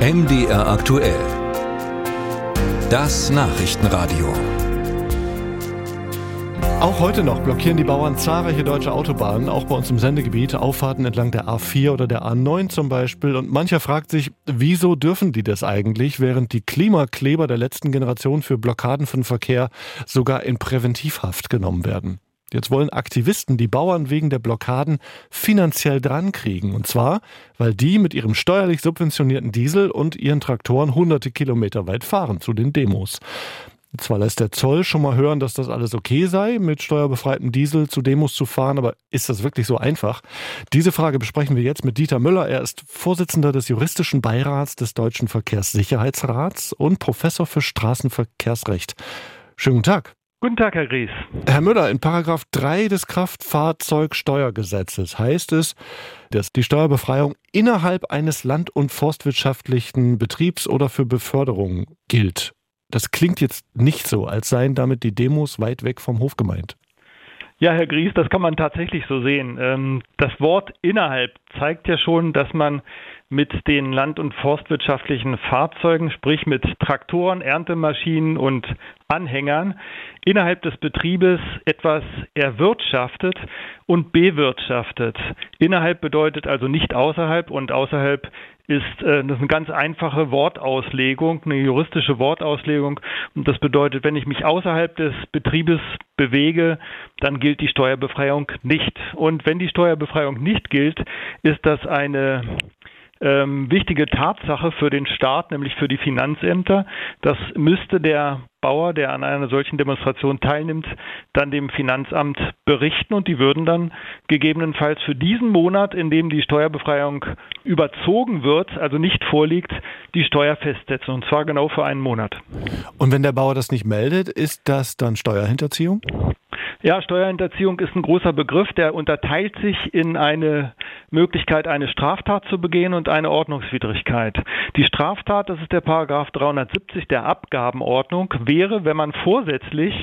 MDR aktuell. Das Nachrichtenradio. Auch heute noch blockieren die Bauern zahlreiche deutsche Autobahnen, auch bei uns im Sendegebiet, Auffahrten entlang der A4 oder der A9 zum Beispiel. Und mancher fragt sich, wieso dürfen die das eigentlich, während die Klimakleber der letzten Generation für Blockaden von Verkehr sogar in Präventivhaft genommen werden. Jetzt wollen Aktivisten die Bauern wegen der Blockaden finanziell drankriegen. Und zwar, weil die mit ihrem steuerlich subventionierten Diesel und ihren Traktoren hunderte Kilometer weit fahren zu den Demos. Zwar lässt der Zoll schon mal hören, dass das alles okay sei, mit steuerbefreitem Diesel zu Demos zu fahren, aber ist das wirklich so einfach? Diese Frage besprechen wir jetzt mit Dieter Müller. Er ist Vorsitzender des juristischen Beirats des Deutschen Verkehrssicherheitsrats und Professor für Straßenverkehrsrecht. Schönen guten Tag. Guten Tag, Herr Gries. Herr Müller, in Paragraph 3 des Kraftfahrzeugsteuergesetzes heißt es, dass die Steuerbefreiung innerhalb eines land- und forstwirtschaftlichen Betriebs oder für Beförderung gilt. Das klingt jetzt nicht so, als seien damit die Demos weit weg vom Hof gemeint. Ja, Herr Gries, das kann man tatsächlich so sehen. Ähm, das Wort innerhalb zeigt ja schon, dass man mit den land- und forstwirtschaftlichen Fahrzeugen, sprich mit Traktoren, Erntemaschinen und Anhängern, innerhalb des Betriebes etwas erwirtschaftet und bewirtschaftet. Innerhalb bedeutet also nicht außerhalb und außerhalb ist äh, das ist eine ganz einfache Wortauslegung, eine juristische Wortauslegung. Und das bedeutet, wenn ich mich außerhalb des Betriebes bewege, dann gilt die Steuerbefreiung nicht. Und wenn die Steuerbefreiung nicht gilt, ist das eine ähm, wichtige Tatsache für den Staat, nämlich für die Finanzämter. Das müsste der Bauer, der an einer solchen Demonstration teilnimmt, dann dem Finanzamt berichten und die würden dann gegebenenfalls für diesen Monat, in dem die Steuerbefreiung überzogen wird, also nicht vorliegt, die Steuer festsetzen und zwar genau für einen Monat. Und wenn der Bauer das nicht meldet, ist das dann Steuerhinterziehung? Ja, Steuerhinterziehung ist ein großer Begriff, der unterteilt sich in eine Möglichkeit, eine Straftat zu begehen und eine Ordnungswidrigkeit. Die Straftat, das ist der Paragraph 370 der Abgabenordnung, wäre, wenn man vorsätzlich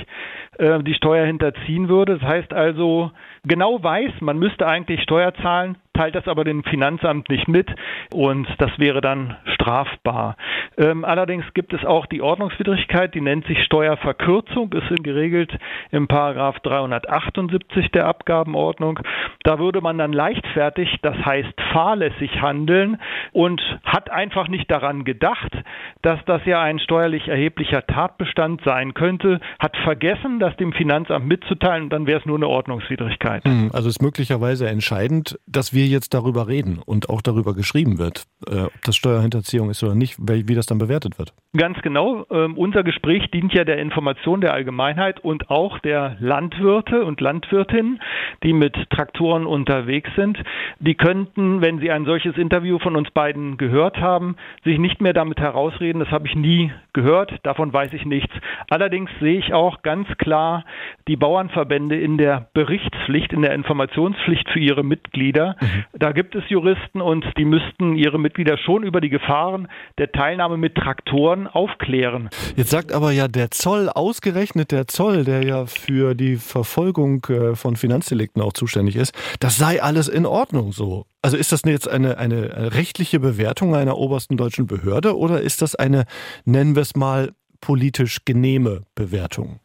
äh, die Steuer hinterziehen würde. Das heißt also, genau weiß, man müsste eigentlich Steuer zahlen, teilt das aber dem Finanzamt nicht mit und das wäre dann strafbar. Ähm, allerdings gibt es auch die Ordnungswidrigkeit, die nennt sich Steuerverkürzung, ist geregelt im Paragraph 378 der Abgabenordnung. Da würde man dann leichtfertig, das heißt fahrlässig handeln und hat einfach nicht daran gedacht, dass das ja ein steuerlich erheblicher Tatbestand sein könnte, hat vergessen, das dem Finanzamt mitzuteilen und dann wäre es nur eine Ordnungswidrigkeit. Hm, also ist möglicherweise entscheidend, dass wir jetzt darüber reden und auch darüber geschrieben wird, äh, ob das Steuerhinterziehung ist oder nicht, wie das dann bewertet wird. Ganz genau. Ähm, unser Gespräch dient ja der Information der Allgemeinheit und auch der Landwirte und Landwirtinnen, die mit Traktoren unterwegs sind. Die könnten, wenn sie ein solches Interview von uns beiden gehört haben, sich nicht mehr damit herausreden, das habe ich nie gehört, davon weiß ich nichts. Allerdings sehe ich auch ganz klar die Bauernverbände in der Berichtspflicht, in der Informationspflicht für ihre Mitglieder. Mhm. Da gibt es Juristen und die müssten ihre Mitglieder schon über die Gefahren der Teilnahme mit Traktoren aufklären. Jetzt sagt aber ja der Zoll, ausgerechnet der Zoll, der ja für die Verfolgung äh, von Finanzdelikten auch zuständig ist, das sei alles in Ordnung so. Also ist das jetzt eine, eine rechtliche Bewertung einer obersten deutschen Behörde oder ist das eine, nennen wir es mal, politisch genehme Bewertung?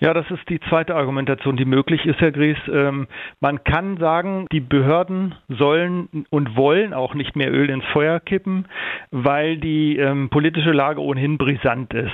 Ja, das ist die zweite Argumentation, die möglich ist, Herr Gries. Ähm, man kann sagen, die Behörden sollen und wollen auch nicht mehr Öl ins Feuer kippen, weil die ähm, politische Lage ohnehin brisant ist.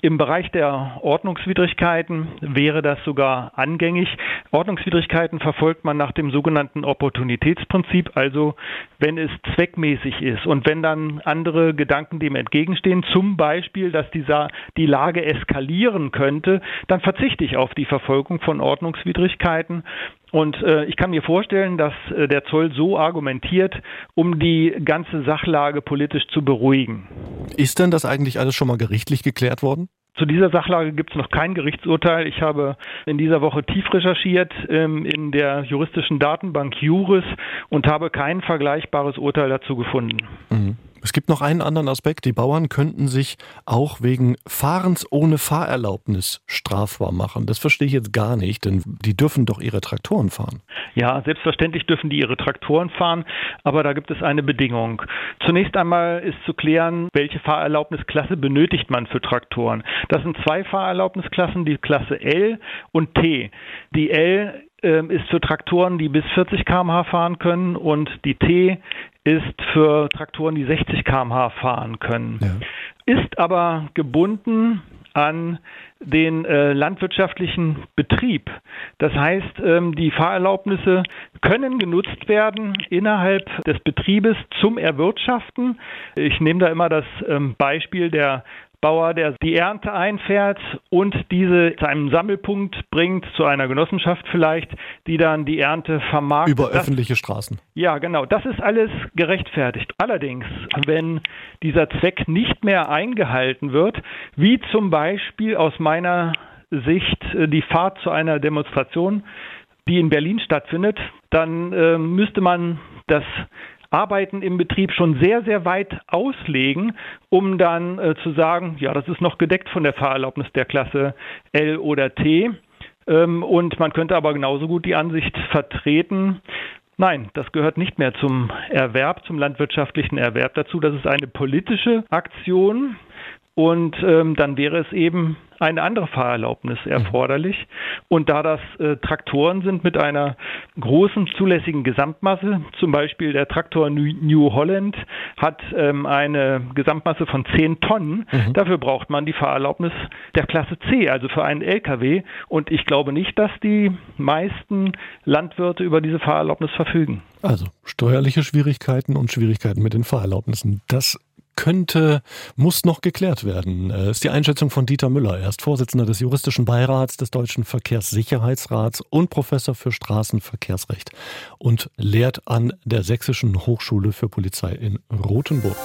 Im Bereich der Ordnungswidrigkeiten wäre das sogar angängig. Ordnungswidrigkeiten verfolgt man nach dem sogenannten Opportunitätsprinzip, also wenn es zweckmäßig ist und wenn dann andere Gedanken dem entgegenstehen, zum Beispiel, dass dieser, die Lage eskalieren könnte, dann verzichte ich auf die Verfolgung von Ordnungswidrigkeiten. Und äh, ich kann mir vorstellen, dass äh, der Zoll so argumentiert, um die ganze Sachlage politisch zu beruhigen. Ist denn das eigentlich alles schon mal gerichtlich geklärt worden? Zu dieser Sachlage gibt es noch kein Gerichtsurteil. Ich habe in dieser Woche tief recherchiert ähm, in der juristischen Datenbank Juris und habe kein vergleichbares Urteil dazu gefunden. Mhm. Es gibt noch einen anderen Aspekt. Die Bauern könnten sich auch wegen Fahrens ohne Fahrerlaubnis strafbar machen. Das verstehe ich jetzt gar nicht, denn die dürfen doch ihre Traktoren fahren. Ja, selbstverständlich dürfen die ihre Traktoren fahren, aber da gibt es eine Bedingung. Zunächst einmal ist zu klären, welche Fahrerlaubnisklasse benötigt man für Traktoren. Das sind zwei Fahrerlaubnisklassen, die Klasse L und T. Die L ähm, ist für Traktoren, die bis 40 km/h fahren können und die T ist für Traktoren, die 60 km/h fahren können. Ja. Ist aber gebunden an den äh, landwirtschaftlichen Betrieb. Das heißt, ähm, die Fahrerlaubnisse können genutzt werden innerhalb des Betriebes zum Erwirtschaften. Ich nehme da immer das ähm, Beispiel der Bauer, der die Ernte einfährt und diese zu einem Sammelpunkt bringt, zu einer Genossenschaft vielleicht, die dann die Ernte vermarktet. Über das, öffentliche Straßen. Ja, genau. Das ist alles gerechtfertigt. Allerdings, wenn dieser Zweck nicht mehr eingehalten wird, wie zum Beispiel aus meiner Sicht äh, die Fahrt zu einer Demonstration, die in Berlin stattfindet, dann äh, müsste man das Arbeiten im Betrieb schon sehr, sehr weit auslegen, um dann äh, zu sagen, ja, das ist noch gedeckt von der Fahrerlaubnis der Klasse L oder T. Ähm, und man könnte aber genauso gut die Ansicht vertreten, Nein, das gehört nicht mehr zum Erwerb, zum landwirtschaftlichen Erwerb dazu. Das ist eine politische Aktion, und ähm, dann wäre es eben eine andere Fahrerlaubnis mhm. erforderlich. Und da das äh, Traktoren sind mit einer großen zulässigen Gesamtmasse, zum Beispiel der Traktor New Holland hat ähm, eine Gesamtmasse von 10 Tonnen, mhm. dafür braucht man die Fahrerlaubnis der Klasse C, also für einen LKW. Und ich glaube nicht, dass die meisten Landwirte über diese Fahrerlaubnis verfügen. Also steuerliche Schwierigkeiten und Schwierigkeiten mit den Fahrerlaubnissen. Das könnte, muss noch geklärt werden. Das äh, ist die Einschätzung von Dieter Müller. Er ist Vorsitzender des juristischen Beirats des Deutschen Verkehrssicherheitsrats und Professor für Straßenverkehrsrecht und lehrt an der Sächsischen Hochschule für Polizei in Rothenburg.